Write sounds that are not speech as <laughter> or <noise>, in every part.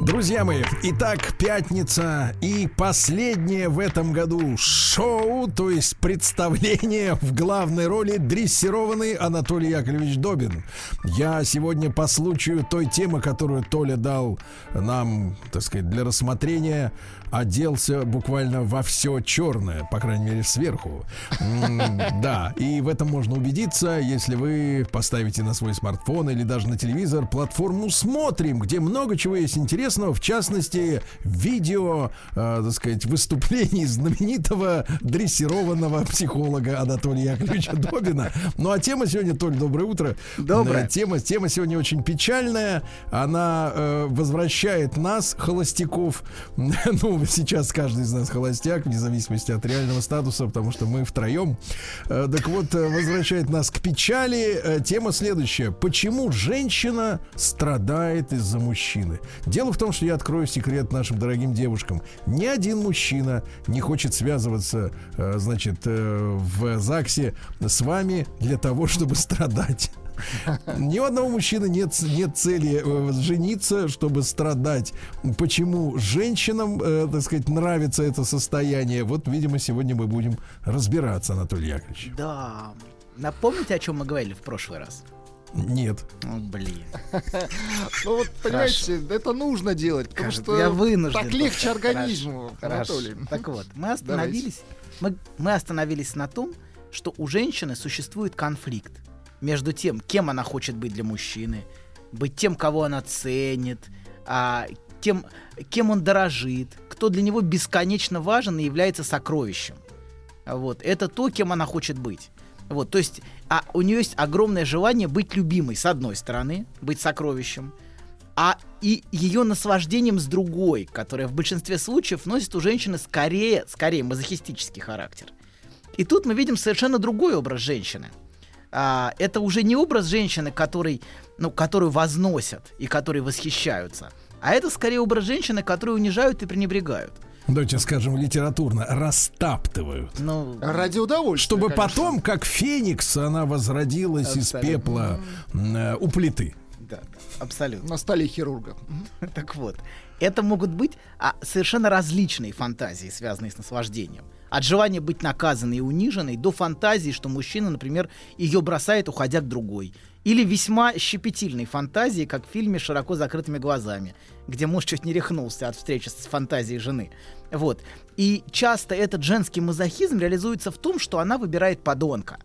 Друзья мои, итак, пятница и последнее в этом году шоу, то есть представление в главной роли дрессированный Анатолий Яковлевич Добин. Я сегодня по случаю той темы, которую Толя дал нам, так сказать, для рассмотрения, оделся буквально во все черное, по крайней мере, сверху. Да, и в этом можно убедиться, если вы поставите на свой смартфон или даже на телевизор платформу «Смотрим», где много чего есть интересного, в частности, видео, э, так сказать, выступлений знаменитого дрессированного психолога Анатолия Яковлевича Добина. Ну, а тема сегодня, Толь, доброе утро. Доброе. Э, Тема, тема сегодня очень печальная. Она э, возвращает нас, холостяков. <laughs> Ну, сейчас каждый из нас холостяк, вне зависимости от реального статуса, потому что мы втроем. Э, так вот, э, возвращает нас к печали. Э, тема следующая. Почему женщина страдает из-за мужчины? Дело в том, что я открою секрет нашим дорогим девушкам. Ни один мужчина не хочет связываться, значит, в ЗАГСе с вами для того, чтобы страдать. Ни у одного мужчины нет, нет цели э, жениться, чтобы страдать. Почему женщинам, э, так сказать, нравится это состояние? Вот, видимо, сегодня мы будем разбираться, Анатолий Яковлевич. Да. Напомните, о чем мы говорили в прошлый раз? Нет. О, блин. Ну вот, понимаете, это нужно делать, потому что я вынужден так легче просто. организму, Хорошо. Анатолий. Так вот, мы остановились, мы, мы остановились на том, что у женщины существует конфликт между тем, кем она хочет быть для мужчины, быть тем, кого она ценит, а, тем, кем он дорожит, кто для него бесконечно важен и является сокровищем. Вот, это то, кем она хочет быть. Вот, то есть, а у нее есть огромное желание быть любимой, с одной стороны, быть сокровищем, а и ее наслаждением с другой, которое в большинстве случаев носит у женщины скорее, скорее мазохистический характер. И тут мы видим совершенно другой образ женщины. А, это уже не образ женщины, который, ну, которую возносят и которые восхищаются, а это скорее образ женщины, которую унижают и пренебрегают. Давайте скажем литературно, растаптывают. Ну, Ради удовольствия. Чтобы конечно. потом, как феникс, она возродилась из Абсолютно. пепла м, э, у плиты. да, абсолютно. На столе хирурга. Так вот, это могут быть а, совершенно различные фантазии, связанные с наслаждением. От желания быть наказанной и униженной до фантазии, что мужчина, например, ее бросает, уходя к другой. Или весьма щепетильной фантазии, как в фильме «Широко закрытыми глазами», где муж чуть не рехнулся от встречи с фантазией жены. Вот. И часто этот женский мазохизм реализуется в том, что она выбирает подонка.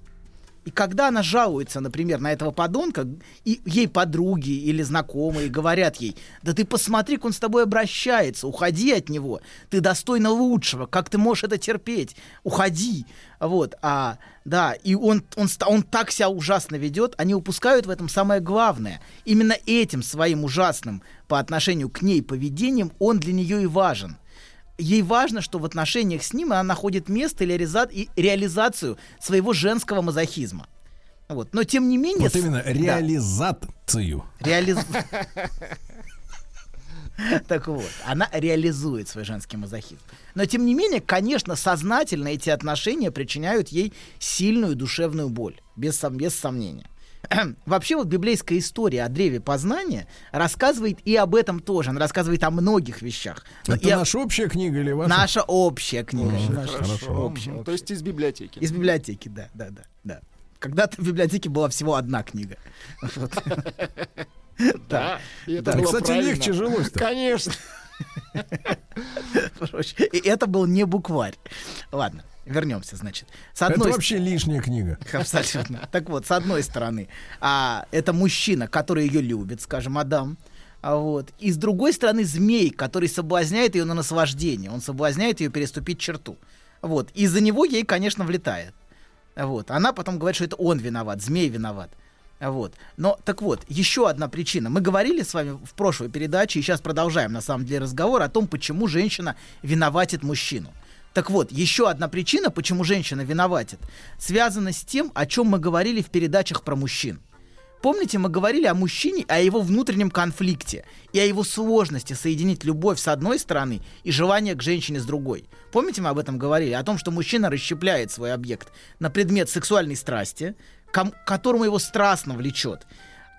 И когда она жалуется, например, на этого подонка, и ей подруги или знакомые говорят ей, да ты посмотри, как он с тобой обращается, уходи от него, ты достойна лучшего, как ты можешь это терпеть, уходи. Вот, а, да, и он, он, он так себя ужасно ведет, они упускают в этом самое главное. Именно этим своим ужасным по отношению к ней поведением он для нее и важен ей важно, что в отношениях с ним она находит место или реализа- и реализацию своего женского мазохизма. Вот. Но тем не менее... Вот именно да, реализацию. реализ- <laughs> <laughs> Так вот, она реализует свой женский мазохизм. Но тем не менее, конечно, сознательно эти отношения причиняют ей сильную душевную боль, без, сом- без сомнения. <clears throat> Вообще вот библейская история о древе познания рассказывает и об этом тоже. Она рассказывает о многих вещах. Но Это и о- наша общая книга или ваша? Наша общая книга. Наша Хорошо. общая, общая. То есть из библиотеки. Из библиотеки, да, да, да, да. Когда-то в библиотеке была всего одна книга. <laughs> <laughs> Да. Кстати, легче жилось-то. Конечно. И это был не букварь. Ладно, вернемся, значит. С Это одной вообще лишняя книга. Абсолютно. Так вот, с одной стороны, а, это мужчина, который ее любит, скажем, Адам. А вот. И с другой стороны, змей, который соблазняет ее на наслаждение. Он соблазняет ее переступить черту. Вот. И за него ей, конечно, влетает. Вот. Она потом говорит, что это он виноват, змей виноват. Вот. Но так вот, еще одна причина. Мы говорили с вами в прошлой передаче, и сейчас продолжаем на самом деле разговор о том, почему женщина виноватит мужчину. Так вот, еще одна причина, почему женщина виноватит, связана с тем, о чем мы говорили в передачах про мужчин. Помните, мы говорили о мужчине, о его внутреннем конфликте и о его сложности соединить любовь с одной стороны и желание к женщине с другой. Помните, мы об этом говорили? О том, что мужчина расщепляет свой объект на предмет сексуальной страсти, к которому его страстно влечет,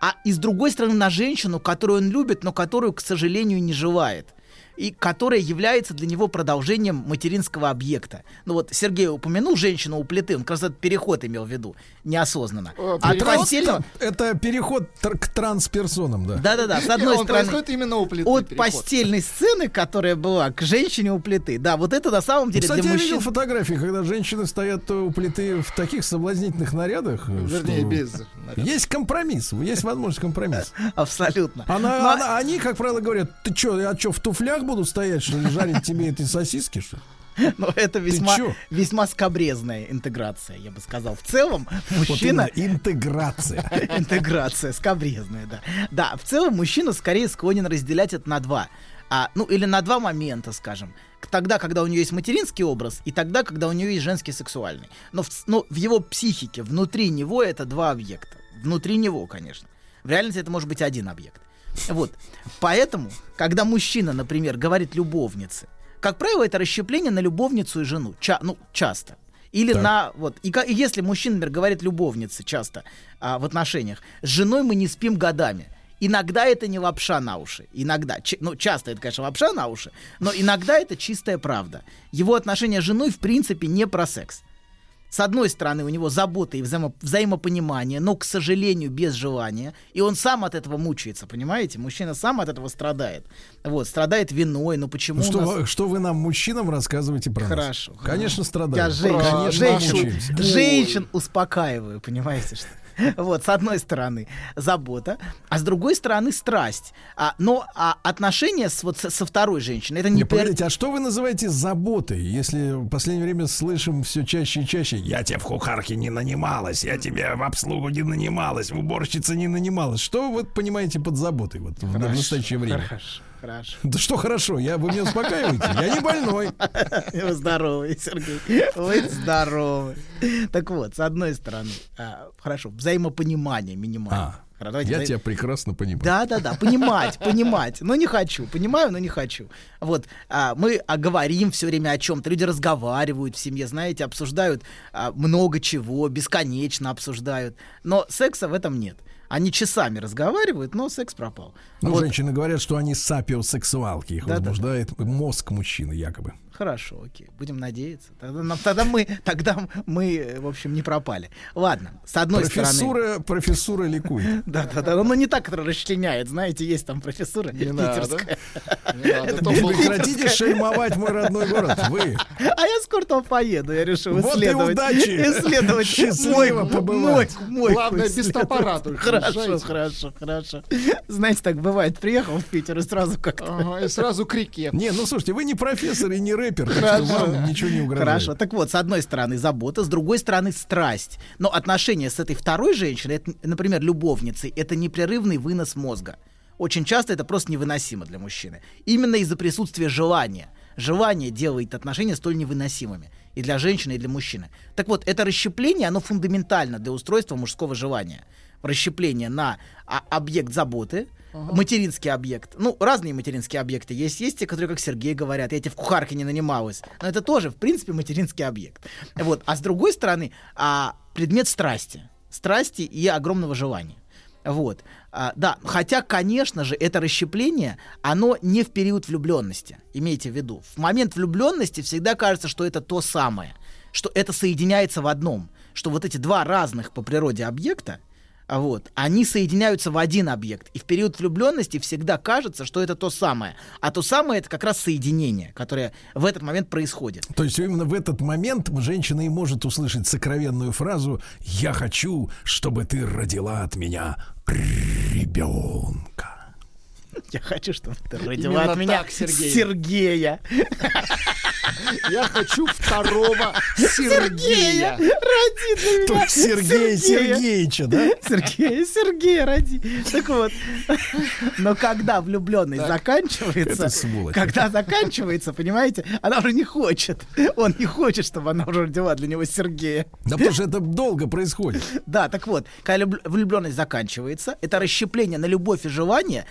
а и с другой стороны на женщину, которую он любит, но которую, к сожалению, не желает и которая является для него продолжением материнского объекта. Ну вот Сергей упомянул женщину у плиты, он как раз этот переход имел в виду, неосознанно. О, От переход постельного... Это переход тр- к трансперсонам, да. Да-да-да, с одной он стороны... происходит именно у плиты. От переход. постельной сцены, которая была, к женщине у плиты. Да, вот это на самом деле Кстати, для я мужчин... видел фотографии, когда женщины стоят у плиты в таких соблазнительных нарядах. э, Вернее, что без. Есть компромисс, есть возможность компромисса. <laughs> Абсолютно. Она, Но- она- они, как правило, говорят, ты что, я что, в туфлях буду стоять, что ли, жарить тебе эти сосиски, что ли? <laughs> Но это весьма, весьма скобрезная интеграция, я бы сказал. В целом, Вот мужчина... именно, интеграция. <laughs> Интеграция, скобрезная, да. Да, в целом мужчина скорее склонен разделять это на два. А, ну, или на два момента, скажем. Тогда, когда у нее есть материнский образ, и тогда, когда у нее есть женский сексуальный. Но в, но в его психике, внутри него это два объекта. Внутри него, конечно. В реальности это может быть один объект. Вот. Поэтому, когда мужчина, например, говорит любовнице, как правило, это расщепление на любовницу и жену. Ча- ну, часто. Или Так. на вот и, и если мужчина, например, говорит любовнице часто а, в отношениях, с женой мы не спим годами. Иногда это не лапша на уши, иногда, чи- ну часто это, конечно, лапша на уши, но иногда это чистая правда. Его отношения с женой в принципе не про секс. С одной стороны, у него забота и взаимо- взаимопонимание, но, к сожалению, без желания. И он сам от этого мучается, понимаете? Мужчина сам от этого страдает. Вот, страдает виной. Ну почему Что, у нас... вы, что вы нам, мужчинам, рассказываете про нас? Хорошо. Конечно, Я страдаем. женщин, Про женщин, женщин успокаиваю, понимаете, что? <laughs> Вот, с одной стороны, забота, а с другой стороны, страсть. А, но а отношения с, вот, со, со второй женщиной, это не... Не, пер- погодите, а что вы называете заботой, если в последнее время слышим все чаще и чаще «Я тебе в кухарке не нанималась, я тебе в обслугу не нанималась, в уборщице не нанималась». Что вы понимаете под заботой вот, в настоящее время? Хорошо, хорошо. Да что хорошо, я, вы меня успокаиваете, я не больной. <laughs> Вы здоровый, Сергей. Вы здоровый. Так вот, с одной стороны, а, хорошо, взаимопонимание минимальное. А, давайте я взаим- тебя прекрасно понимаю. Да, да, да, понимать, понимать, но не хочу, понимаю, но не хочу. Вот а, мы а, говорим все время о чем-то, люди разговаривают в семье, знаете, обсуждают а, много чего, бесконечно обсуждают, но секса в этом нет. Они часами разговаривают, но секс пропал. Ну, Вот, женщины говорят, что они сапиосексуалки, их Да-да-да. возбуждает мозг мужчины якобы. Хорошо, окей, будем надеяться. Тогда, нам- тогда мы, тогда мы, э, в общем, не пропали. Ладно, с одной стороны. Профессура, профессура ликует. <laughs> Да, да, да, но не так, которая расчленяет, знаете, есть там профессура Не надо. питерская. Прекратите шельмовать мой родной город. Вы. А я скоро там поеду, я решил Вот и исследовать. удачи. Исследовать Счастливо побывать. Главное, без только Хорошо, хорошо, хорошо. Знаете, так бывает, приехал в Питер и сразу как-то... Ага, и сразу крики. Не, ну слушайте, вы не профессор и не рэпер, так что вам ничего не угрожает. Хорошо, так вот, с одной стороны забота, с другой стороны страсть. Но отношения с этой второй женщиной, это, например, любовницей, это непрерывный вынос мозга. Очень часто это просто невыносимо для мужчины. Именно из-за присутствия желания. Желание делает отношения столь невыносимыми. И для женщины, и для мужчины. Так вот, это расщепление, оно фундаментально для устройства мужского желания. Расщепление на а, объект заботы, материнский объект. Ну, разные материнские объекты есть. Есть те, которые, как Сергей говорят, я тебе в кухарке не нанималась. Но это тоже, в принципе, материнский объект. Вот. А с другой стороны, а, предмет страсти. Страсти и огромного желания. Вот. А, да, хотя, конечно же, это расщепление, оно не в период влюбленности. Имейте в виду. В момент влюбленности всегда кажется, что это то самое, что это соединяется в одном, что вот эти два разных по природе объекта, вот, они соединяются в один объект. И в период влюбленности всегда кажется, что это то самое. А то самое это как раз соединение, которое в этот момент происходит. То есть именно в этот момент женщина и может услышать сокровенную фразу «Я хочу, чтобы ты родила от меня ребенка». <laughs> Я хочу, чтобы ты родила Именно от меня так, Сергей. Сергея. <laughs> Я хочу второго Сергея. Роди для меня Сергея Сергея. Сергеевича, да? Сергея, Сергея, роди. Так вот. Но когда влюбленность Это заканчивается, когда заканчивается, понимаете, она уже не хочет. Он не хочет, чтобы она уже родила для него Сергея. Да потому что это долго происходит. Да, так вот, когда люб- влюбленность заканчивается, это расщепление на любовь и желание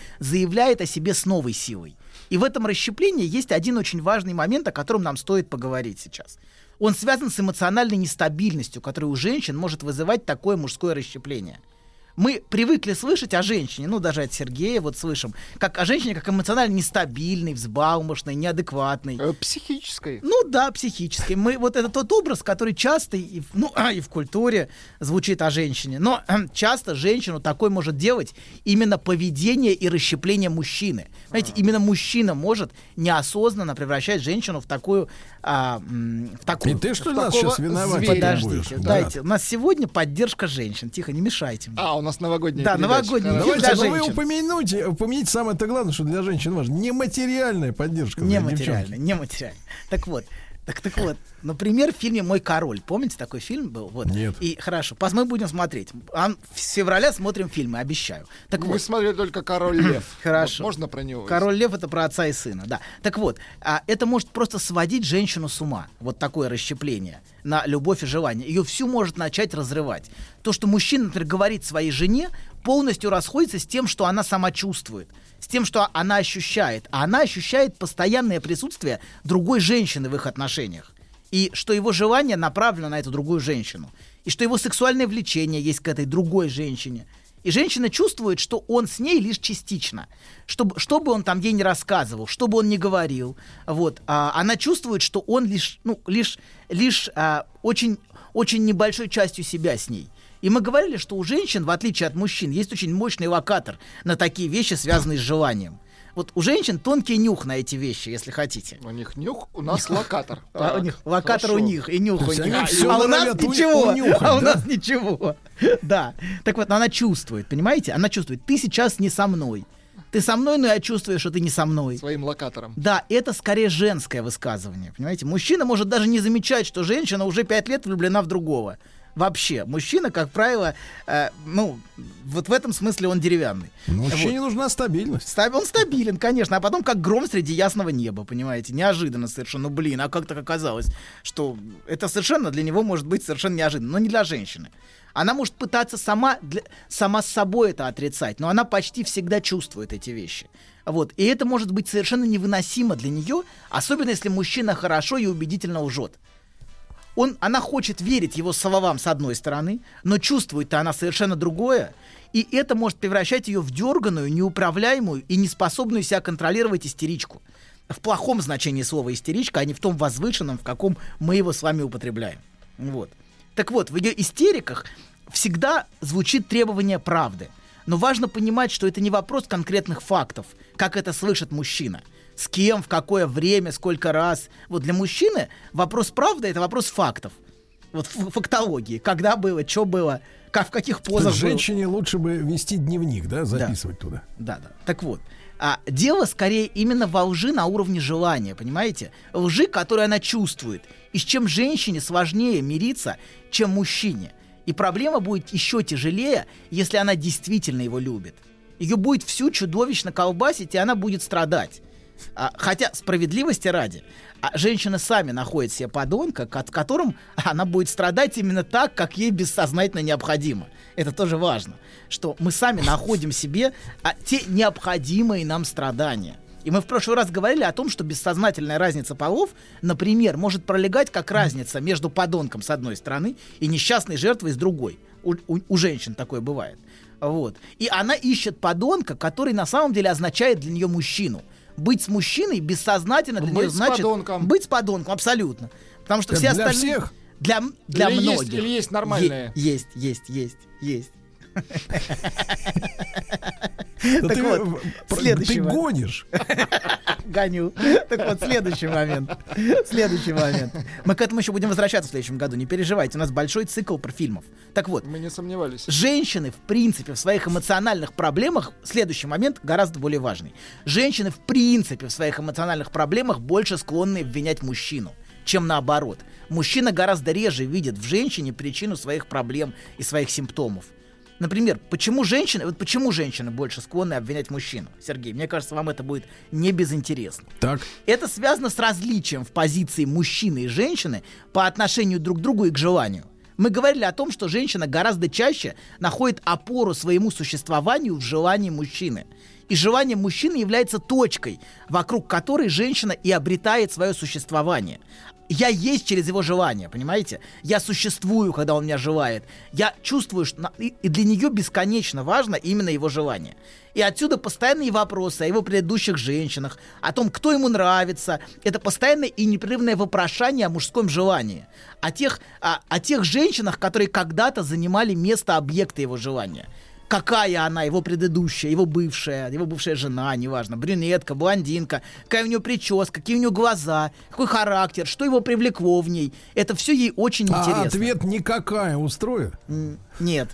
заявляет о себе с новой силой. И в этом расщеплении есть один очень важный момент, о котором нам стоит поговорить сейчас. Он связан с эмоциональной нестабильностью, которая у женщин может вызывать такое мужское расщепление. Мы привыкли слышать о женщине, ну даже от Сергея вот слышим, как о женщине как эмоционально нестабильной, взбалмошной, неадекватной. Э, Психической. Ну да, психически. Мы вот это тот образ, который часто и, в- ну, и в культуре звучит о женщине. Но <clears throat> часто женщину такой может делать именно поведение и расщепление мужчины. Знаете, именно мужчина может неосознанно превращать женщину в такую, а, в такую. И ты что нас сейчас виноват. Подождите, будешь? Да. дайте. У нас сегодня поддержка женщин. Тихо, не мешайте. мне. А, у нас новогодняя Да, передача. новогодняя для Давайте, ну вы упомяните, упомяните самое-то главное, что для женщин важно. Нематериальная поддержка. для Нематериально, девчонки. нематериально. Так вот, так, так вот, например, в фильме «Мой король». Помните, такой фильм был? Вот. Нет. И хорошо, пос- мы будем смотреть. А С февраля смотрим фильмы, обещаю. Так Мы вот, смотрели только «Король лев». <clears throat> Хорошо. Вот можно про него? Король Лев это про отца и сына, да. Так вот, а, это может просто сводить женщину с ума. Вот такое расщепление на любовь и желание. Ее всю может начать разрывать. То, что мужчина, например, говорит своей жене, полностью расходится с тем, что она сама чувствует. С тем, что она ощущает. А она ощущает постоянное присутствие другой женщины в их отношениях. И что его желание направлено на эту другую женщину. И что его сексуальное влечение есть к этой другой женщине. И женщина чувствует, что он с ней лишь частично. Чтобы, что бы он там ей не рассказывал, что бы он ни говорил, вот, а, она чувствует, что он лишь, ну, лишь, лишь а, очень, очень небольшой частью себя с ней. И мы говорили, что у женщин, в отличие от мужчин, есть очень мощный локатор на такие вещи, связанные с желанием. Вот у женщин тонкий нюх на эти вещи, если хотите. У них нюх, у нас локатор. А у них локатор у них и нюх у них. всё а у нас ничего. унюхать, а у да? нас ничего. <laughs> Да. Так вот, она чувствует, понимаете? Она чувствует, ты сейчас не со мной. Ты со мной, но я чувствую, что ты не со мной. Своим локатором. Да, это скорее женское высказывание, понимаете? Мужчина может даже не замечать, что женщина уже пять лет влюблена в другого. Вообще, мужчина, как правило, э, ну, вот в этом смысле он деревянный. Мужчине нужна стабильность. Ста- Он стабилен, конечно, а потом как гром среди ясного неба, понимаете, неожиданно совершенно. Ну, блин, а как так оказалось, что это совершенно для него может быть совершенно неожиданно, но не для женщины. Она может пытаться сама, для- сама с собой это отрицать, но она почти всегда чувствует эти вещи. Вот. И это может быть совершенно невыносимо для нее, особенно если мужчина хорошо и убедительно лжет. Он, она хочет верить его словам с одной стороны, но чувствует-то она совершенно другое, и это может превращать ее в дерганую, неуправляемую и неспособную себя контролировать истеричку. В плохом значении слова истеричка, а не в том возвышенном, в каком мы его с вами употребляем. Вот. Так вот, в ее истериках всегда звучит требование правды. Но важно понимать, что это не вопрос конкретных фактов, как это слышит мужчина. С кем, в какое время, сколько раз. Вот для мужчины вопрос правды — это вопрос фактов. Вот фактологии. Когда было, что было, как, в каких позах было. женщине лучше бы вести дневник, да, записывать туда. Да, да. Так вот, а, дело скорее именно во лжи на уровне желания, понимаете? Лжи, которую она чувствует. И с чем женщине сложнее мириться, чем мужчине. И проблема будет еще тяжелее, если она действительно его любит. Ее будет всю чудовищно колбасить, и она будет страдать. А, хотя справедливости ради, а женщины сами находят себе подонка, ко- которым она будет страдать именно так, как ей бессознательно необходимо. Это тоже важно, что мы сами находим себе а, те необходимые нам страдания. И мы в прошлый раз говорили о том, что бессознательная разница полов, например, может пролегать как разница между подонком с одной стороны и несчастной жертвой с другой. У, у- у женщин такое бывает. Вот. И она ищет подонка, который на самом деле означает для нее мужчину. Быть с мужчиной бессознательно для Быть нее с значит подонком. быть с подонком, абсолютно. Потому что Это все для остальные... всех? Для, для Или есть- многих. или есть нормальные? Е- есть, есть, есть, есть. Да Так вот, следующий ты гонишь. <laughs> Гоню. Так вот, следующий момент. Следующий момент. Мы к этому еще будем возвращаться в следующем году. Не переживайте, у нас большой цикл про фильмов. Так вот, Мы не сомневались. женщины, в принципе, в своих эмоциональных проблемах, следующий момент гораздо более важный. Женщины, в принципе, в своих эмоциональных проблемах больше склонны обвинять мужчину, чем наоборот. Мужчина гораздо реже видит в женщине причину своих проблем и своих симптомов. Например, почему женщины, вот почему женщины больше склонны обвинять мужчину? Сергей, мне кажется, вам это будет не безинтересно. Так. Это связано с различием в позиции мужчины и женщины по отношению друг к другу и к желанию. Мы говорили о том, что женщина гораздо чаще находит опору своему существованию в желании мужчины. И желание мужчины является точкой, вокруг которой женщина и обретает свое существование. Я есть через его желание, понимаете? Я существую, когда он меня желает. Я чувствую, что и для нее бесконечно важно именно его желание. И отсюда постоянные вопросы о его предыдущих женщинах, о том, кто ему нравится. Это постоянное и непрерывное вопрошание о мужском желании. О тех, о, о тех женщинах, которые когда-то занимали место объекта его желания. Какая она, его предыдущая, его бывшая, его бывшая жена, неважно, брюнетка, блондинка, какая у нее прическа, какие у нее глаза, какой характер, что его привлекло в ней. Это все ей очень А интересно. ответ никакая устроит. Нет,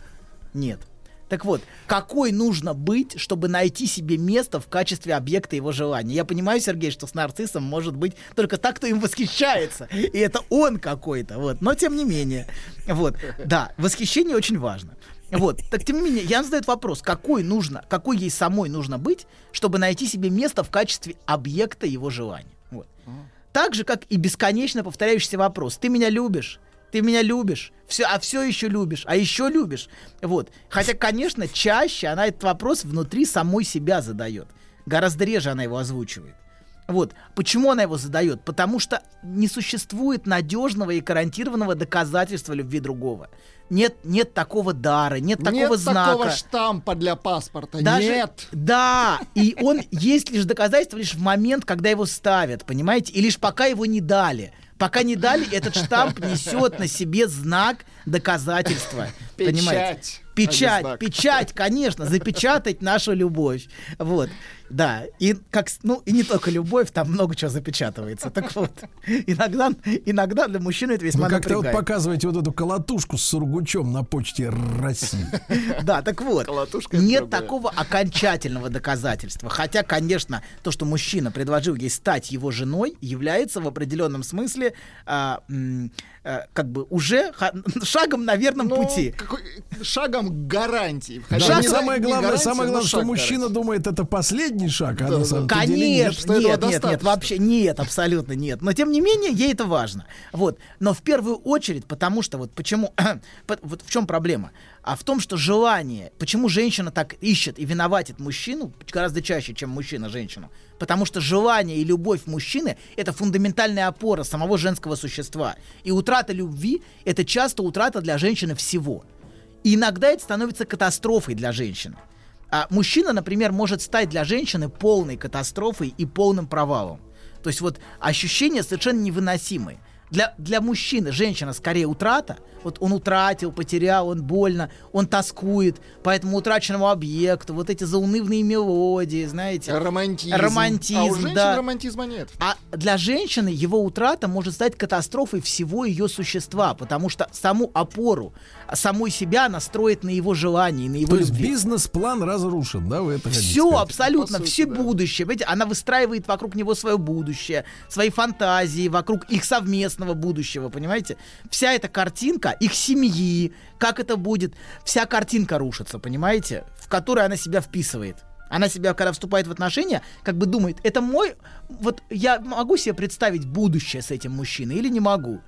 нет. Так вот, какой нужно быть, чтобы найти себе место в качестве объекта его желания? Я понимаю, Сергей, что с нарциссом может быть только так, кто им восхищается. И это он какой-то. Вот. Но тем не менее. Вот. Да, восхищение очень важно. Вот. Так тем не менее, я задаю вопрос, какой нужно, какой ей самой нужно быть, чтобы найти себе место в качестве объекта его желания. Вот. Так же, как и бесконечно повторяющийся вопрос. Ты меня любишь? Ты меня любишь, все, а все еще любишь, а еще любишь. Вот. Хотя, конечно, чаще она этот вопрос внутри самой себя задает. Гораздо реже она его озвучивает. Вот. Почему она его задает? Потому что не существует надежного и гарантированного доказательства любви другого. Нет, нет такого дара, нет такого Нет знака. такого штампа для паспорта. Даже- Нет. Да, и он есть лишь доказательство лишь в момент, когда его ставят, понимаете? И лишь пока его не дали. Пока не дали, этот штамп несет на себе знак доказательства. Понимаете? Печать, а не Печать, знак. печать, конечно, запечатать нашу любовь. Вот, да. И как, ну, и не только любовь, там много чего запечатывается. Так вот, иногда, иногда для мужчины это весьма Вы как-то вот показываете вот эту колотушку с сургучом на почте России. <laughs> Да, так вот, Колотушка нет такого окончательного доказательства. Хотя, конечно, то, что мужчина предложил ей стать его женой, является в определенном смысле а, а, как бы уже ха- шагом на верном Ну, пути. какой- шагом гарантии. Да, не- самое главное, гарантия, самое но главное, что шаг мужчина гарантии. думает, это последний шаг, а Да, на да. самом деле нет. Конечно, нет, нет, нет, достаточно. вообще нет, абсолютно нет. Но тем не менее, ей это важно. Вот. Но в первую очередь, потому что вот почему, <clears throat> по- вот в чем проблема? А в том, что желание, почему женщина так ищет и виноватит мужчину гораздо чаще, чем мужчина женщину. Потому что желание и любовь мужчины — это фундаментальная опора самого женского существа. И утрата любви — это часто утрата для женщины всего. И иногда это становится катастрофой для женщины. А мужчина, например, может стать для женщины полной катастрофой и полным провалом. То есть вот ощущения совершенно невыносимые. Для, для мужчины женщина скорее утрата. Вот он утратил, потерял, он больно, он тоскует по этому утраченному объекту, вот эти заунывные мелодии, знаете. Романтизм. Романтизм, А у женщин да. романтизма нет. А для женщины его утрата может стать катастрофой всего ее существа, потому что саму опору самой себя она строит на его желании, на его То есть любви. бизнес-план разрушен, да, вы это хотите Все, сказать? абсолютно, сути, все да. будущее. Понимаете, она выстраивает вокруг него свое будущее, свои фантазии, вокруг их совместного будущего, понимаете? Вся эта картинка, их семьи, как это будет, вся картинка рушится, понимаете? В которую она себя вписывает. Она себя, когда вступает в отношения, как бы думает, это мой... Вот я могу себе представить будущее с этим мужчиной или не могу?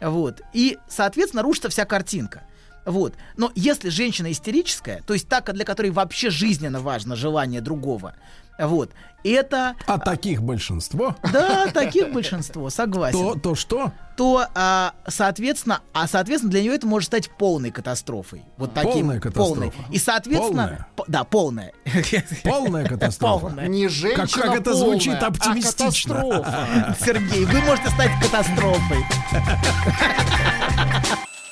Вот. И, соответственно, рушится вся картинка. Вот. Но если женщина истерическая, то есть та, для которой вообще жизненно важно желание другого, вот, это, А таких большинство, да, таких большинство, согласен, то, то что? то, а, соответственно, а, соответственно, для нее это может стать полной катастрофой. Вот таким, Полная катастрофа. полной. И, соответственно, Полная? по- да, полная. Полная катастрофа. Полная. Не женщина Как- как это звучит полная, оптимистично. А катастрофа. Сергей, вы можете стать катастрофой.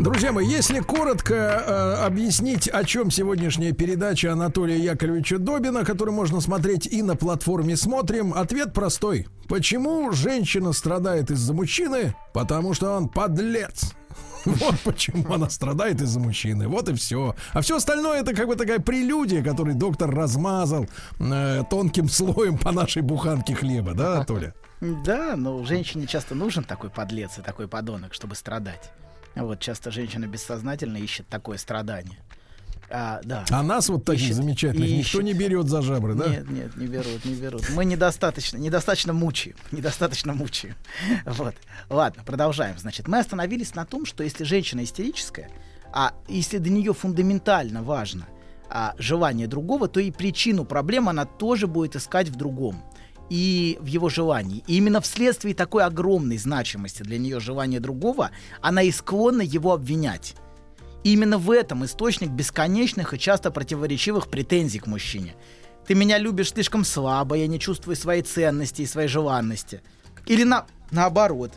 Друзья мои, если коротко э, объяснить, о чем сегодняшняя передача Анатолия Яковлевича Добина, которую можно смотреть и на платформе «Смотрим», ответ простой. Почему женщина страдает из-за мужчины? Потому что он подлец. Вот почему она страдает из-за мужчины. Вот и все. А все остальное это как бы такая прелюдия, которую доктор размазал э, тонким слоем по нашей буханке хлеба, да, Толя? Да, но женщине часто нужен такой подлец и такой подонок, чтобы страдать. Вот часто женщина бессознательно ищет такое страдание. А, да. А нас вот таких Ищет, замечательных никто ищет. не берет за жабры, да? Нет, нет, не берут, не берут. Мы недостаточно, недостаточно мучаем, <laughs> недостаточно мучаем. <laughs> Вот. Ладно, продолжаем. Значит, мы остановились на том, что если женщина истерическая, а если для нее фундаментально важно а, желание другого, то и причину проблемы она тоже будет искать в другом и в его желании. И именно вследствие такой огромной значимости для нее желания другого, она и склонна его обвинять. И именно в этом источник бесконечных и часто противоречивых претензий к мужчине. Ты меня любишь слишком слабо, я не чувствую своей ценности и своей желанности. Или на, наоборот,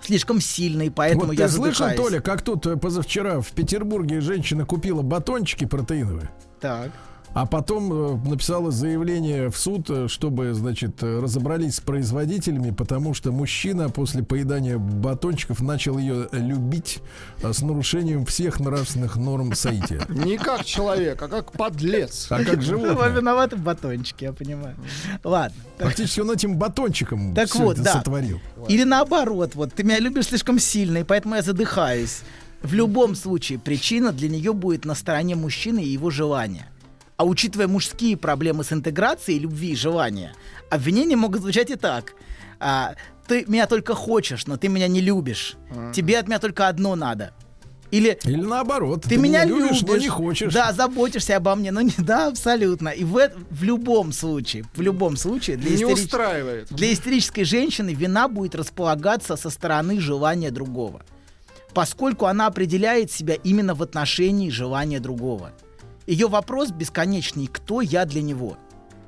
слишком сильно, и поэтому вот я ты слышал, задыхаюсь. Толя, как тут э, позавчера в Петербурге женщина купила батончики протеиновые, Так. А потом э, написала заявление в суд, э, чтобы, значит, э, разобрались с производителями, потому что мужчина после поедания батончиков начал ее любить с нарушением всех нравственных норм соития. <laughs> Не как человек, а как подлец. А как Вы животное. виноваты в батончике, я понимаю. Ладно. Фактически он этим батончиком Так вот, это да. сотворил. Или наоборот, вот ты меня любишь слишком сильно, и поэтому я задыхаюсь. В любом случае, причина для нее будет на стороне мужчины и его желания. А учитывая мужские проблемы с интеграцией любви и желания, обвинения могут звучать и так. А, ты меня только хочешь, но ты меня не любишь. Тебе от меня только одно надо. Или Или наоборот, ты, меня любишь, но не хочешь. Да, заботишься обо мне, но не да, абсолютно. И в, в любом случае, в любом случае, для, Не истерич- устраивает. для истерической женщины вина будет располагаться со стороны желания другого, поскольку она определяет себя именно в отношении желания другого. Ее вопрос бесконечный «Кто я для него?»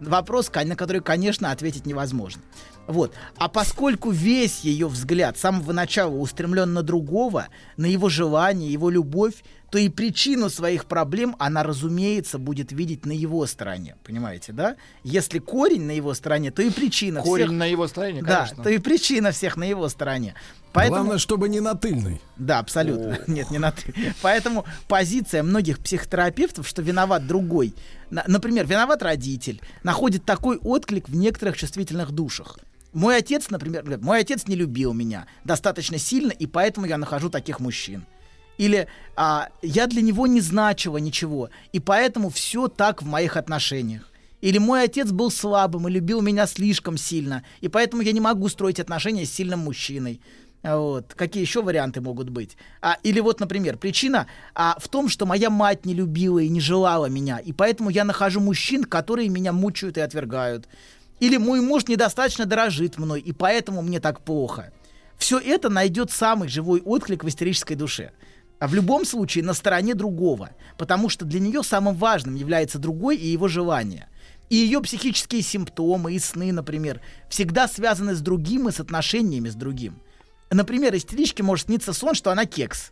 Вопрос, на который, конечно, ответить невозможно. Вот. А поскольку весь ее взгляд с самого начала устремлен на другого, на его желание, его любовь, то и причину своих проблем она, разумеется, будет видеть на его стороне. Понимаете, да? Если корень на его стороне, то и причина Корень всех... на его стороне, Да, конечно. то и причина всех на его стороне. Поэтому... Главное, чтобы не на тыльной. Да, абсолютно. Нет, не на ты. Поэтому позиция многих психотерапевтов, что виноват другой, на- например, виноват родитель, находит такой отклик в некоторых чувствительных душах. Мой отец, например, говорит, мой отец не любил меня достаточно сильно, и поэтому я нахожу таких мужчин. Или а, я для него не значила ничего, и поэтому все так в моих отношениях. Или мой отец был слабым и любил меня слишком сильно, и поэтому я не могу строить отношения с сильным мужчиной. Вот. Какие еще варианты могут быть? А, или вот, например, причина а, в том, что моя мать не любила и не желала меня, и поэтому я нахожу мужчин, которые меня мучают и отвергают. Или мой муж недостаточно дорожит мной, и поэтому мне так плохо. Все это найдет самый живой отклик в истерической душе. А в любом случае на стороне другого, потому что для нее самым важным является другой и его желание. И ее психические симптомы и сны, например, всегда связаны с другим и с отношениями с другим. Например, истеричке может сниться сон, что она кекс.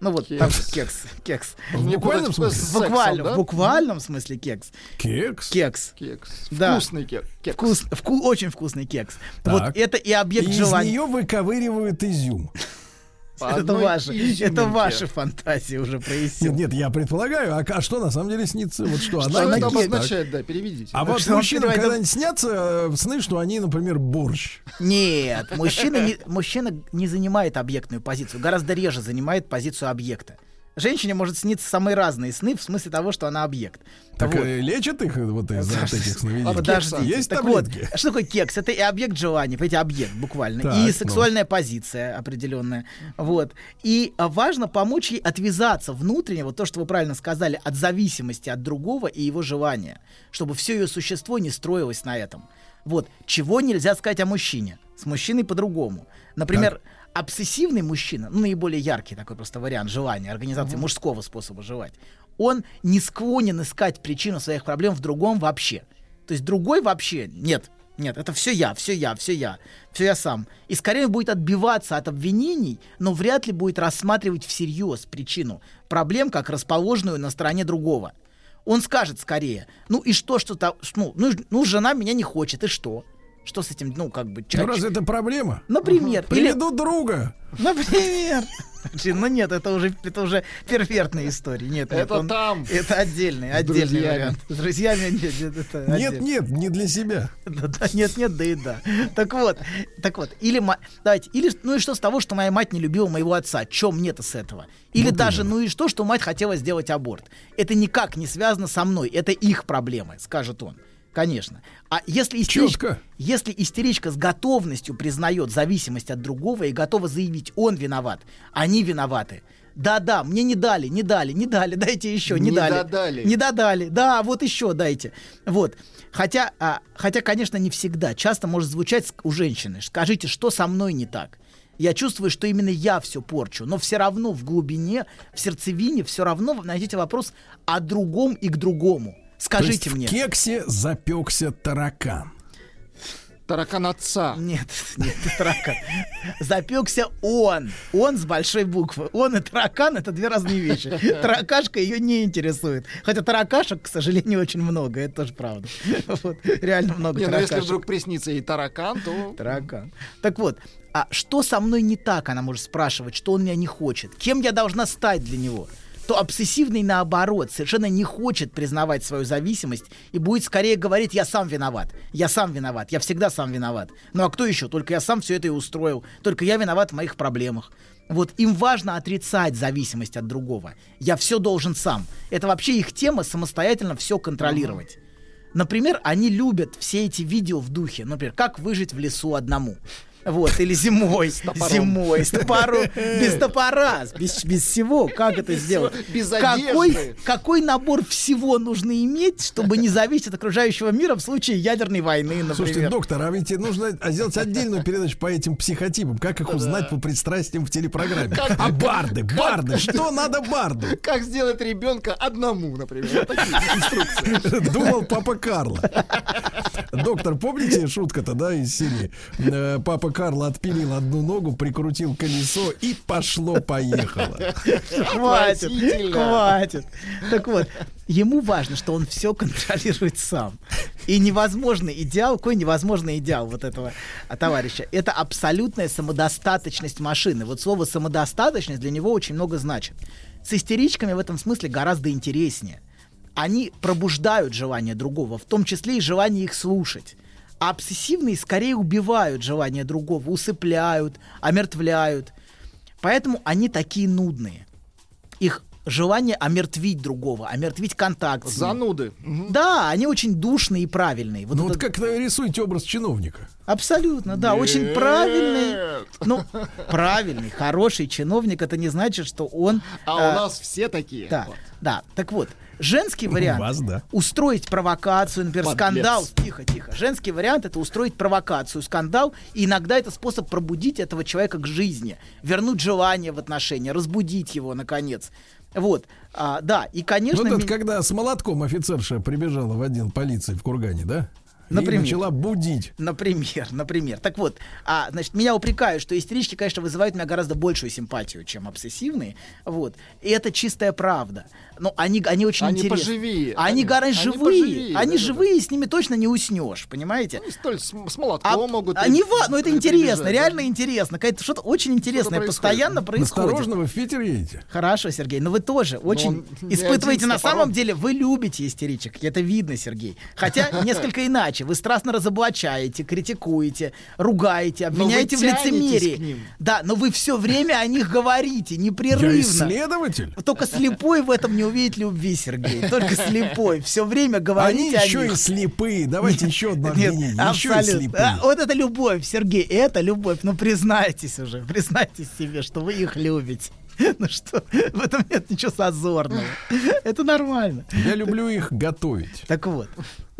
Ну вот, там Кекс. кекс, кекс. В буквальном смысле? В сексом, буквальном, да? в буквальном смысле кекс. Кекс. Кекс. Кекс. Да. Вкусный кек- кекс. Вкус, вку- очень вкусный кекс. Так. Вот это и И объект из желания. нее выковыривают изюм. По Это ваши, это ваши фантазии уже Нет, прояснил. нет, я предполагаю. А, а что на самом деле снится? Вот что? Что она это обозначает, да, переведите. А вот мужчинам переводит? когда-нибудь снятся э, сны, что они, например, борщ. Нет, мужчина не, мужчина не занимает объектную позицию, гораздо реже занимает позицию объекта. Женщине может сниться самые разные сны, в смысле того, что она объект. Так Вот. э, лечат их э, вот из-за вот этих сновидений? Подождите. Есть так таблетки? вот, что такое кекс? Это и объект желания, понимаете, объект буквально. Так, и ну. сексуальная позиция определенная. Вот. И а, важно помочь ей отвязаться внутренне, вот то, что вы правильно сказали, от зависимости от другого и его желания, чтобы все ее существо не строилось на этом. Вот. Чего нельзя сказать о мужчине? С мужчиной по-другому. Например, обсессивный мужчина, ну, наиболее яркий такой просто вариант желания, организации мужского способа желать, он не склонен искать причину своих проблем в другом вообще. То есть другой вообще нет. Нет, это все я, все я, все я, все я сам. И скорее будет отбиваться от обвинений, но вряд ли будет рассматривать всерьез причину проблем, как расположенную на стороне другого. Он скажет скорее, ну и что, что то ну, ну, ну жена меня не хочет, и что? Что с этим, ну, как бы... Ну, ча- разве это проблема? Например. Или, Приведу друга. например. Ну нет, это уже, это уже первертная история. Нет, Это он- там. Это отдельный, отдельный друзьями. вариант. С друзьями нет, нет, это Нет, нет, не для себя. Да, да, нет, нет, да и да. Так вот, так вот, или давайте, или ну и что с того, что моя мать не любила моего отца? Чем мне-то с этого? Или Вот даже, ну и что, что мать хотела сделать аборт? Это никак не связано со мной, это их проблемы, скажет он. Конечно. А если истеричка, если истеричка с готовностью признает зависимость от другого и готова заявить, он виноват, они виноваты. Да-да, мне не дали, не дали, не дали, <laughs> дайте еще, не, Не дали. додали. Не додали. Да, вот еще дайте. Вот. Хотя, а, хотя, конечно, не всегда. Часто может звучать у женщины. Скажите, что со мной не так? Я чувствую, что именно я все порчу, но все равно в глубине, в сердцевине, все равно вы найдете вопрос о другом и к другому. То Скажите есть мне. в кексе запекся таракан. Таракан отца. Нет, нет, таракан. Запекся он. Он с большой буквы. Он и таракан это две разные вещи. Таракашка ее не интересует. Хотя таракашек, к сожалению, очень много. Это тоже правда. Вот, реально много Не, ну если таракашек. вдруг приснится и таракан, то... Таракан. Так вот, а что со мной не так, она может спрашивать, что он меня не хочет? Кем я должна стать для него? То обсессивный, наоборот, совершенно не хочет признавать свою зависимость и будет скорее говорить, я сам виноват, я сам виноват, я всегда сам виноват. Ну а кто еще? Только я сам все это и устроил, только я виноват в моих проблемах. Вот им важно отрицать зависимость от другого. Я все должен сам. Это вообще их тема самостоятельно все контролировать. Например, они любят все эти видео в духе. Например, как выжить в лесу одному. Вот, или зимой, зимой, с топором, без топора, без, без всего, как это сделать? без какой, одежды. какой набор всего нужно иметь, чтобы не зависеть от окружающего мира в случае ядерной войны, например? Слушайте, доктор, а ведь нужно сделать отдельную передачу по этим психотипам. Как их узнать по пристрастиям в телепрограмме? А барды, барды, что надо барду? Как сделать ребенка одному, например? Вот такие инструкции. Думал папа Карло. Доктор, помните шутка-то, да, из серии? Э, Папа Карло отпилил одну ногу, прикрутил колесо и пошло-поехало. Хватит, хватит. Так вот, ему важно, что он все контролирует сам. И невозможный идеал, какой невозможный идеал вот этого а, товарища, это абсолютная самодостаточность машины. Вот слово самодостаточность для него очень много значит. С истеричками в этом смысле гораздо интереснее. Они пробуждают желание другого, в том числе и желание их слушать. А обсессивные скорее убивают желание другого, усыпляют, омертвляют. Поэтому они такие нудные. Их желание омертвить другого, омертвить контакт. с ним. Зануды. Мгм. Да, они очень душные и правильные. Вот Ну вот это- как рисуете образ чиновника? Абсолютно, да, очень правильный. Ну, правильный, хороший чиновник, это не значит, что он... А э, у нас все такие. Да, Вот. да. Так вот, женский вариант вас, да. устроить провокацию, например, Подлец. скандал. Тихо, тихо. Женский вариант это устроить провокацию, скандал, и иногда это способ пробудить этого человека к жизни, вернуть желание в отношения, разбудить его наконец. Вот, а, да, и конечно. Вот это ми- когда с молотком офицерша прибежала в отдел полиции в Кургане, да? Например. И начала будить. Например, например. Так вот, а, значит, меня упрекают, что истерички, конечно, вызывают у меня гораздо большую симпатию, чем обсессивные. Вот. И это чистая правда. Но они, они очень Они интересны. поживее, Они гораздо Они живые. поживее, Они да-да-да. живые, с ними точно не уснешь, понимаете? Ну, столь с, с молотком могут... а при- не ва- ну это интересно, прибежать, реально да. интересно. Какое-то что-то очень интересное происходит. постоянно происходит. Осторожно, вы в Питер едете. Хорошо, Сергей, но вы тоже очень он не испытываете на самом деле, вы любите истеричек, это видно, Сергей. Хотя <laughs> несколько иначе, вы страстно разоблачаете, критикуете, ругаете, обвиняете в лицемерии. Да, но вы все время о них говорите, Я непрерывно. исследователь. Только слепой в этом не увидит любви, Сергей. Только слепой. Все время Они говорите о еще них. и слепые. Давайте еще одно обвинение. Еще и слепые. А, вот это любовь, Сергей, это любовь. Ну признайтесь уже, признайтесь себе, что вы их любите. Ну что, в этом нет ничего зазорного. Это нормально. Я люблю их готовить. Так вот.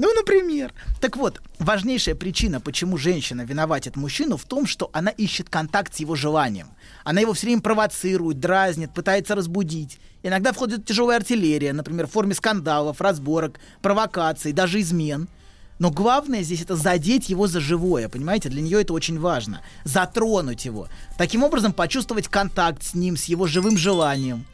Ну, например. Так вот, важнейшая причина, почему женщина виноватит мужчину, в том, что она ищет контакт с его желанием. Она его все время провоцирует, дразнит, пытается разбудить. Иногда входит тяжелая артиллерия, например, в форме скандалов, разборок, провокаций, даже измен. Но главное здесь это задеть его за живое, понимаете? Для нее это очень важно. Затронуть его. Таким образом, почувствовать контакт с ним, с его живым желанием.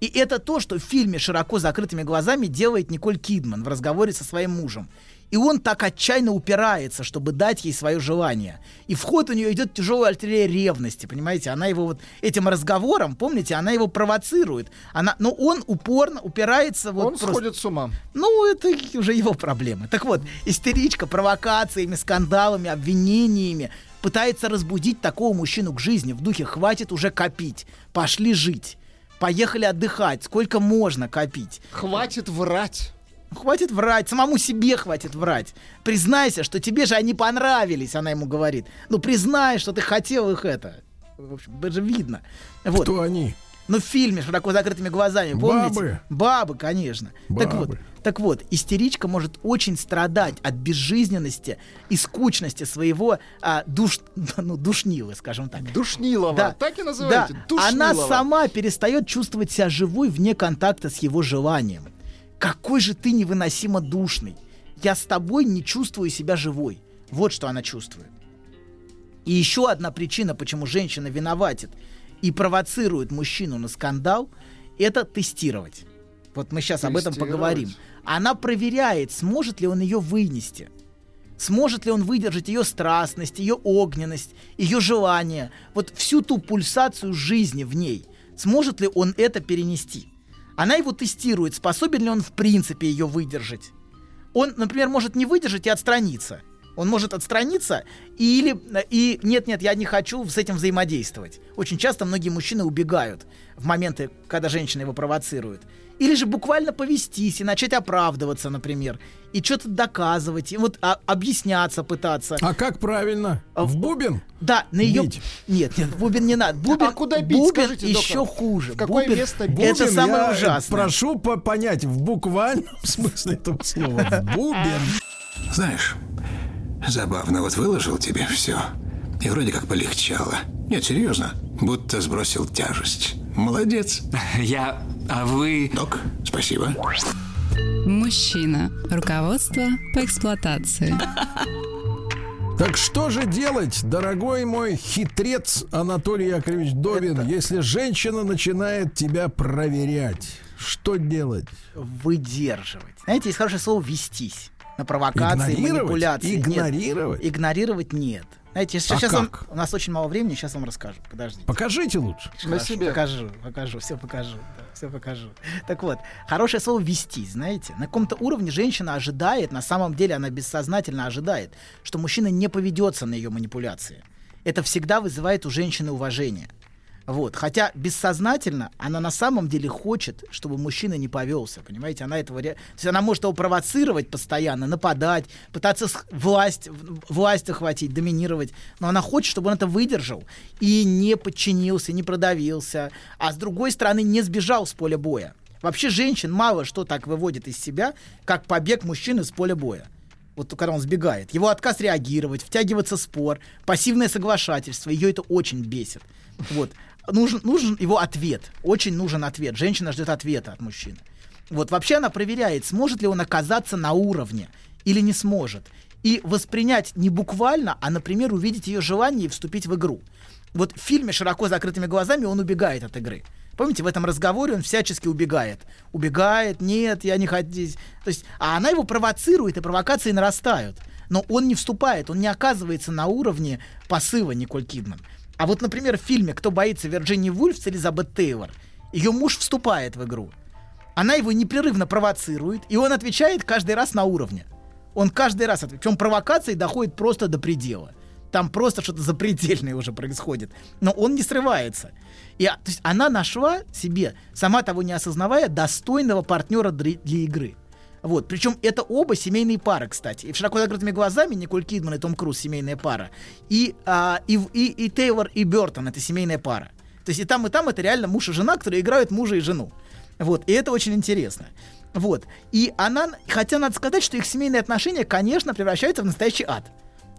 И это то, что в фильме «Широко закрытыми глазами» делает Николь Кидман в разговоре со своим мужем. И он так отчаянно упирается, чтобы дать ей свое желание. И в ход у нее идет тяжелая артиллерия ревности, понимаете? Она его вот этим разговором, помните, она его провоцирует. Она, но он упорно упирается вот Он просто... сходит с ума. Ну, это уже его проблемы. Так вот, истеричка провокациями, скандалами, обвинениями пытается разбудить такого мужчину к жизни в духе «хватит уже копить, пошли жить». Поехали отдыхать. Сколько можно копить? Хватит врать. Хватит врать, самому себе хватит врать. Признайся, что тебе же они понравились, она ему говорит. Ну, признай, что ты хотел их это. В общем, это же видно. Вот. Кто они? Ну, в фильме широко закрытыми глазами, помните? Бабы. Бабы, конечно. Так вот, Бабы. так вот, истеричка может очень страдать от безжизненности и скучности своего а, душ, <laughs> ну, душнилы, скажем так. Душнилова. Да. Так и называете. Да. Душнилова. Она сама перестает чувствовать себя живой вне контакта с его желанием. Какой же ты невыносимо душный. Я с тобой не чувствую себя живой. Вот что она чувствует. И еще одна причина, почему женщина виноватит и провоцирует мужчину на скандал, это тестировать. Вот мы сейчас об этом поговорим. Она проверяет, сможет ли он ее вынести. Сможет ли он выдержать ее страстность, ее огненность, ее желание, вот всю ту пульсацию жизни в ней. Сможет ли он это перенести? Она его тестирует, способен ли он в принципе ее выдержать. Он, например, может не выдержать и отстраниться. Он может отстраниться или и нет, нет, я не хочу с этим взаимодействовать. Очень часто многие мужчины убегают в моменты, когда женщина его провоцирует. Или же буквально повестись и начать оправдываться, например, и что-то доказывать, и вот а, объясняться пытаться. А как правильно? А В бубен? Да, на ее... Бить. Нет, нет, бубен не надо. Бубен, А куда бить, бубен скажите, еще доктор? хуже. В какое Бубен- место бить? Это самое я ужасное. Прошу по- понять в буквальном <laughs> смысле этого слова. В бубен. Знаешь, забавно, вот выложил тебе все. И вроде как полегчало. Нет, серьезно. Будто сбросил тяжесть. Молодец. <laughs> Я... А вы... Док, спасибо. Мужчина. Руководство по эксплуатации. <laughs> Так что же делать, дорогой мой хитрец Анатолий Яковлевич Добин, если женщина начинает тебя проверять? Что делать? Выдерживать. Знаете, есть хорошее слово «вестись». На провокации, Игнорировать? манипуляции. Нет. Игнорировать? Игнорировать нет. Знаете, А сейчас вам- у нас очень мало времени, сейчас вам расскажу. Подождите. Покажите лучше. На Хорошо, себе. Покажу, покажу, все покажу. все покажу. Так вот, хорошее слово вести, знаете. На каком-то уровне женщина ожидает, на самом деле она бессознательно ожидает, что мужчина не поведется на ее манипуляции. Это всегда вызывает у женщины уважение. Вот. Хотя бессознательно она на самом деле хочет, чтобы мужчина не повелся. Понимаете, она этого То есть она может его провоцировать постоянно, нападать, пытаться власть, власть охватить, доминировать. Но она хочет, чтобы он это выдержал и не подчинился, не продавился. А с другой стороны, не сбежал с поля боя. Вообще женщин мало что так выводит из себя, как побег мужчины с поля боя. Вот когда он сбегает. Его отказ реагировать, втягиваться в спор, пассивное соглашательство. Ее это очень бесит. Вот. Нужен, нужен его ответ. Очень нужен ответ. Женщина ждет ответа от мужчины. Вот вообще она проверяет, сможет ли он оказаться на уровне или не сможет. И воспринять не буквально, а, например, увидеть ее желание и вступить в игру. Вот в фильме «Широко закрытыми глазами» он убегает от игры. Помните, в этом разговоре он всячески убегает. Убегает, нет, я не хочу. То есть, а она его провоцирует, и провокации нарастают. Но он не вступает, он не оказывается на уровне посыва Николь Кидман. А вот, например, в фильме «Кто боится Вирджинии Вульф» с Элизабет Тейлор, ее муж вступает в игру. Она его непрерывно провоцирует, и он отвечает каждый раз на уровне. Он каждый раз отвечает. Причем провокации доходит просто до предела. Там просто что-то запредельное уже происходит. Но он не срывается. И, а, то есть она нашла себе, сама того не осознавая, достойного партнера для, для игры. Вот. Причем это оба семейные пары, кстати. И в широко закрытыми глазами Николь Кидман и Том Круз семейная пара. И, а, и, и, и Тейлор и Бертон это семейная пара. То есть и там, и там это реально муж и жена, которые играют мужа и жену. Вот, и это очень интересно. Вот. И она, хотя надо сказать, что их семейные отношения, конечно, превращаются в настоящий ад.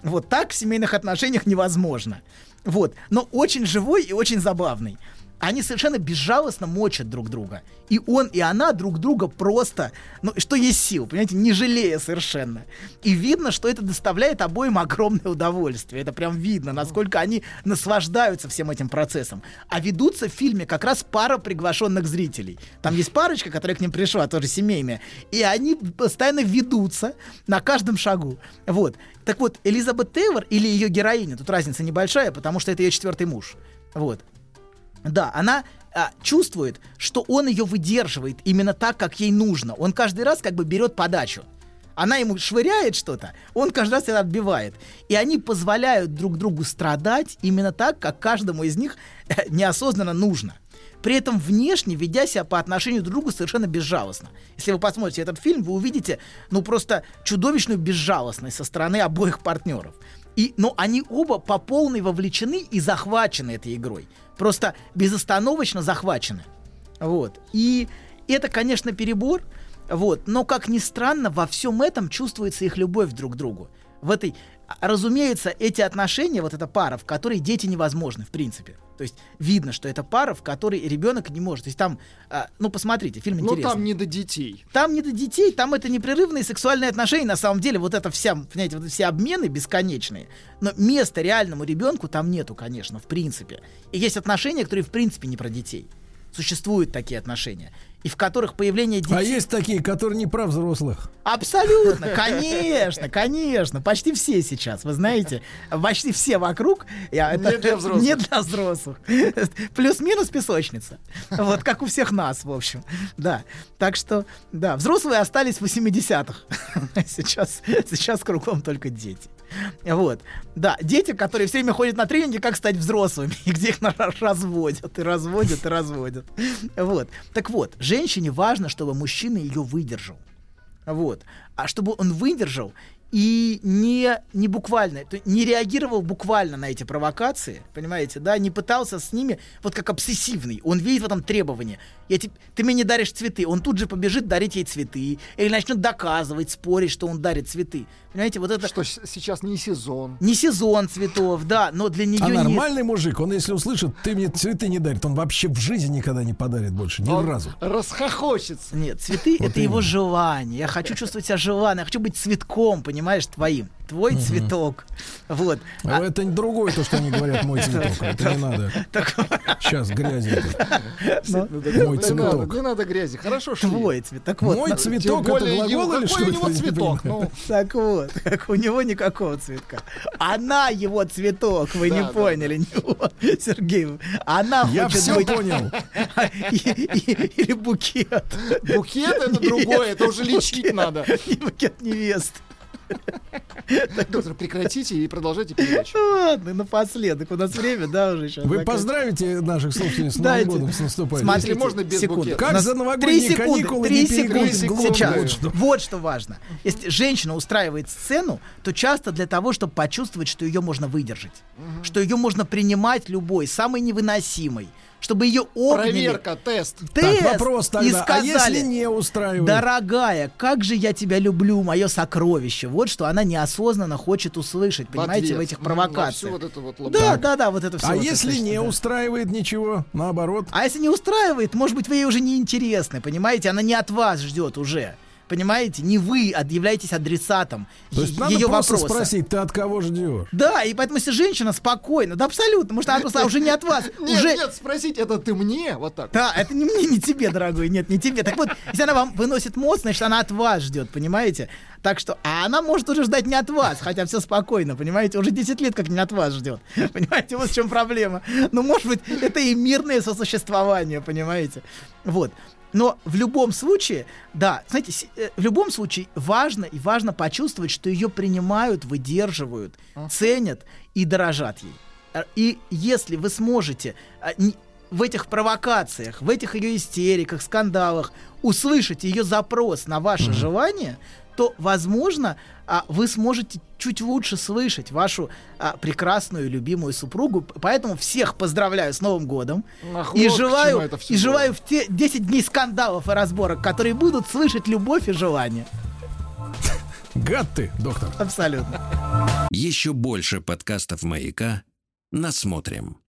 Вот так в семейных отношениях невозможно. Вот. Но очень живой и очень забавный. Они совершенно безжалостно мочат друг друга. И он, и она друг друга просто, ну, что есть сил, понимаете, не жалея совершенно. И видно, что это доставляет обоим огромное удовольствие. Это прям видно, насколько они наслаждаются всем этим процессом. А ведутся в фильме как раз пара приглашенных зрителей. Там есть парочка, которая к ним пришла, тоже семейная. И они постоянно ведутся на каждом шагу. Вот. Так вот, Элизабет Тейлор или ее героиня, тут разница небольшая, потому что это ее четвертый муж. Вот. Да, она а, чувствует, что он ее выдерживает именно так, как ей нужно. Он каждый раз как бы берет подачу. Она ему швыряет что-то, он каждый раз это отбивает. И они позволяют друг другу страдать именно так, как каждому из них э, неосознанно нужно. При этом внешне ведя себя по отношению друг к другу совершенно безжалостно. Если вы посмотрите этот фильм, вы увидите, ну, просто чудовищную безжалостность со стороны обоих партнеров. И, но они оба по полной вовлечены и захвачены этой игрой. Просто безостановочно захвачены. Вот. И это, конечно, перебор. Вот. Но, как ни странно, во всем этом чувствуется их любовь друг к другу. В этой, разумеется, эти отношения, вот эта пара, в которой дети невозможны, в принципе. То есть видно, что это пара, в которой ребенок не может. То есть там, а, ну посмотрите, фильм интересный. Ну, там не до детей. Там не до детей, там это непрерывные сексуальные отношения. На самом деле, вот это вся, понимаете, вот все обмены бесконечные. Но места реальному ребенку там нету, конечно, в принципе. И есть отношения, которые в принципе не про детей. Существуют такие отношения. И в которых появление детей... А есть такие, которые не про взрослых. Абсолютно, конечно, конечно. Почти все сейчас, вы знаете, почти все вокруг. Я, Не для взрослых. Не для взрослых. Плюс-минус песочница. Вот, как у всех нас, в общем. Да. Так что, да, взрослые остались в 80-х. Сейчас, сейчас кругом только дети. <laughs> Вот. Да, дети, которые все время ходят на тренинги, как стать взрослыми, и <laughs> где их разводят, и разводят, и разводят. <laughs> Вот. Так вот, женщине важно, чтобы мужчина ее выдержал. Вот. А чтобы он выдержал и не, не буквально, не реагировал буквально на эти провокации, понимаете, да, не пытался с ними, вот как обсессивный, он видит в этом требование. Я тебе, ты мне не даришь цветы, он тут же побежит дарить ей цветы, или начнет доказывать, спорить, что он дарит цветы. Понимаете, вот это Что сейчас не сезон. не сезон цветов, да, но для нее А нет. нормальный мужик, он если услышит, ты мне цветы не дарит, он вообще в жизни никогда не подарит больше, ни Он разу. Расхохочется. Нет, цветы Вот это его желание. Я хочу чувствовать себя желанным, я хочу быть цветком, понимаешь, твоим. Твой цветок. Вот. А это другое то, что они говорят, мой <laughs> цветок. Это не надо. Сейчас грази. это. Ну, Мой Не надо, цветок. не надо грязи. Хорошо, шли. Твой цвет. Так вот, Мой на- цветок Тем это более глагол его- или какой что? у него цветок? Ну, <laughs> Так вот, как у него никакого цветка. Она его цветок, вы Да, не да, поняли, <laughs> не он, Сергей. Она Я хочет все быть... понял. <laughs> Или букет. букет это другое, это уже лечить надо. Букет невесты. <laughs> Доктор, прекратите и продолжайте передачу. Ладно, напоследок. У нас время, да, уже сейчас. Вы поздравите наших слушателей с Новым годом, с наступающим. Если можно, без букета. Как за новогодние три секунды, каникулы три секунды. Сейчас. Вот что. Вот что важно. Если женщина устраивает сцену, то часто для того, чтобы почувствовать, что ее можно выдержать, что ее можно принимать любой, самый невыносимый, чтобы ее обняли. Проверка, тест. Тест, Так, вопрос и тогда, а сказали, если не устраивает? Дорогая, как же я тебя люблю, мое сокровище. Вот что она неосознанно хочет услышать, понимаете, в, ответ. этих провокациях. вот эту вот Да, да, да, вот это все. А если не устраивает ничего, наоборот? А если не устраивает, может быть, вы ей уже не интересны, понимаете? Она не от вас ждет уже. Понимаете? Не вы от- являетесь адресатом То есть надо ее просто вопроса. спросить, ты от кого ждешь? Да, и поэтому если женщина спокойна, да абсолютно, потому что она просто уже не от вас. Нет, уже... нет, спросить, это ты мне? Вот так. Да, это не мне, не тебе, дорогой, нет, не тебе. Так вот, если она вам выносит мозг, значит, она от вас ждет, понимаете? Так что, а она может уже ждать не от вас, хотя все спокойно, понимаете? Уже 10 лет как не от вас ждет. <laughs> Понимаете, вот в чем проблема. Ну, может быть, это и мирное сосуществование, понимаете? Вот. Но в любом случае, да, знаете, э, в любом случае важно и важно почувствовать, что ее принимают, выдерживают, ценят и дорожат ей. Э, И если вы сможете не- в этих провокациях, в этих ее истериках, скандалах услышать ее запрос на ваше желание, то, возможно, а, вы сможете чуть лучше слышать вашу а, прекрасную, любимую супругу. Поэтому всех поздравляю с Новым годом. Ах, и вот желаю, и желаю в те 10 дней скандалов и разборок, которые будут слышать любовь и желание. Гад ты, доктор. Абсолютно. Еще больше подкастов «Маяка» насмотрим.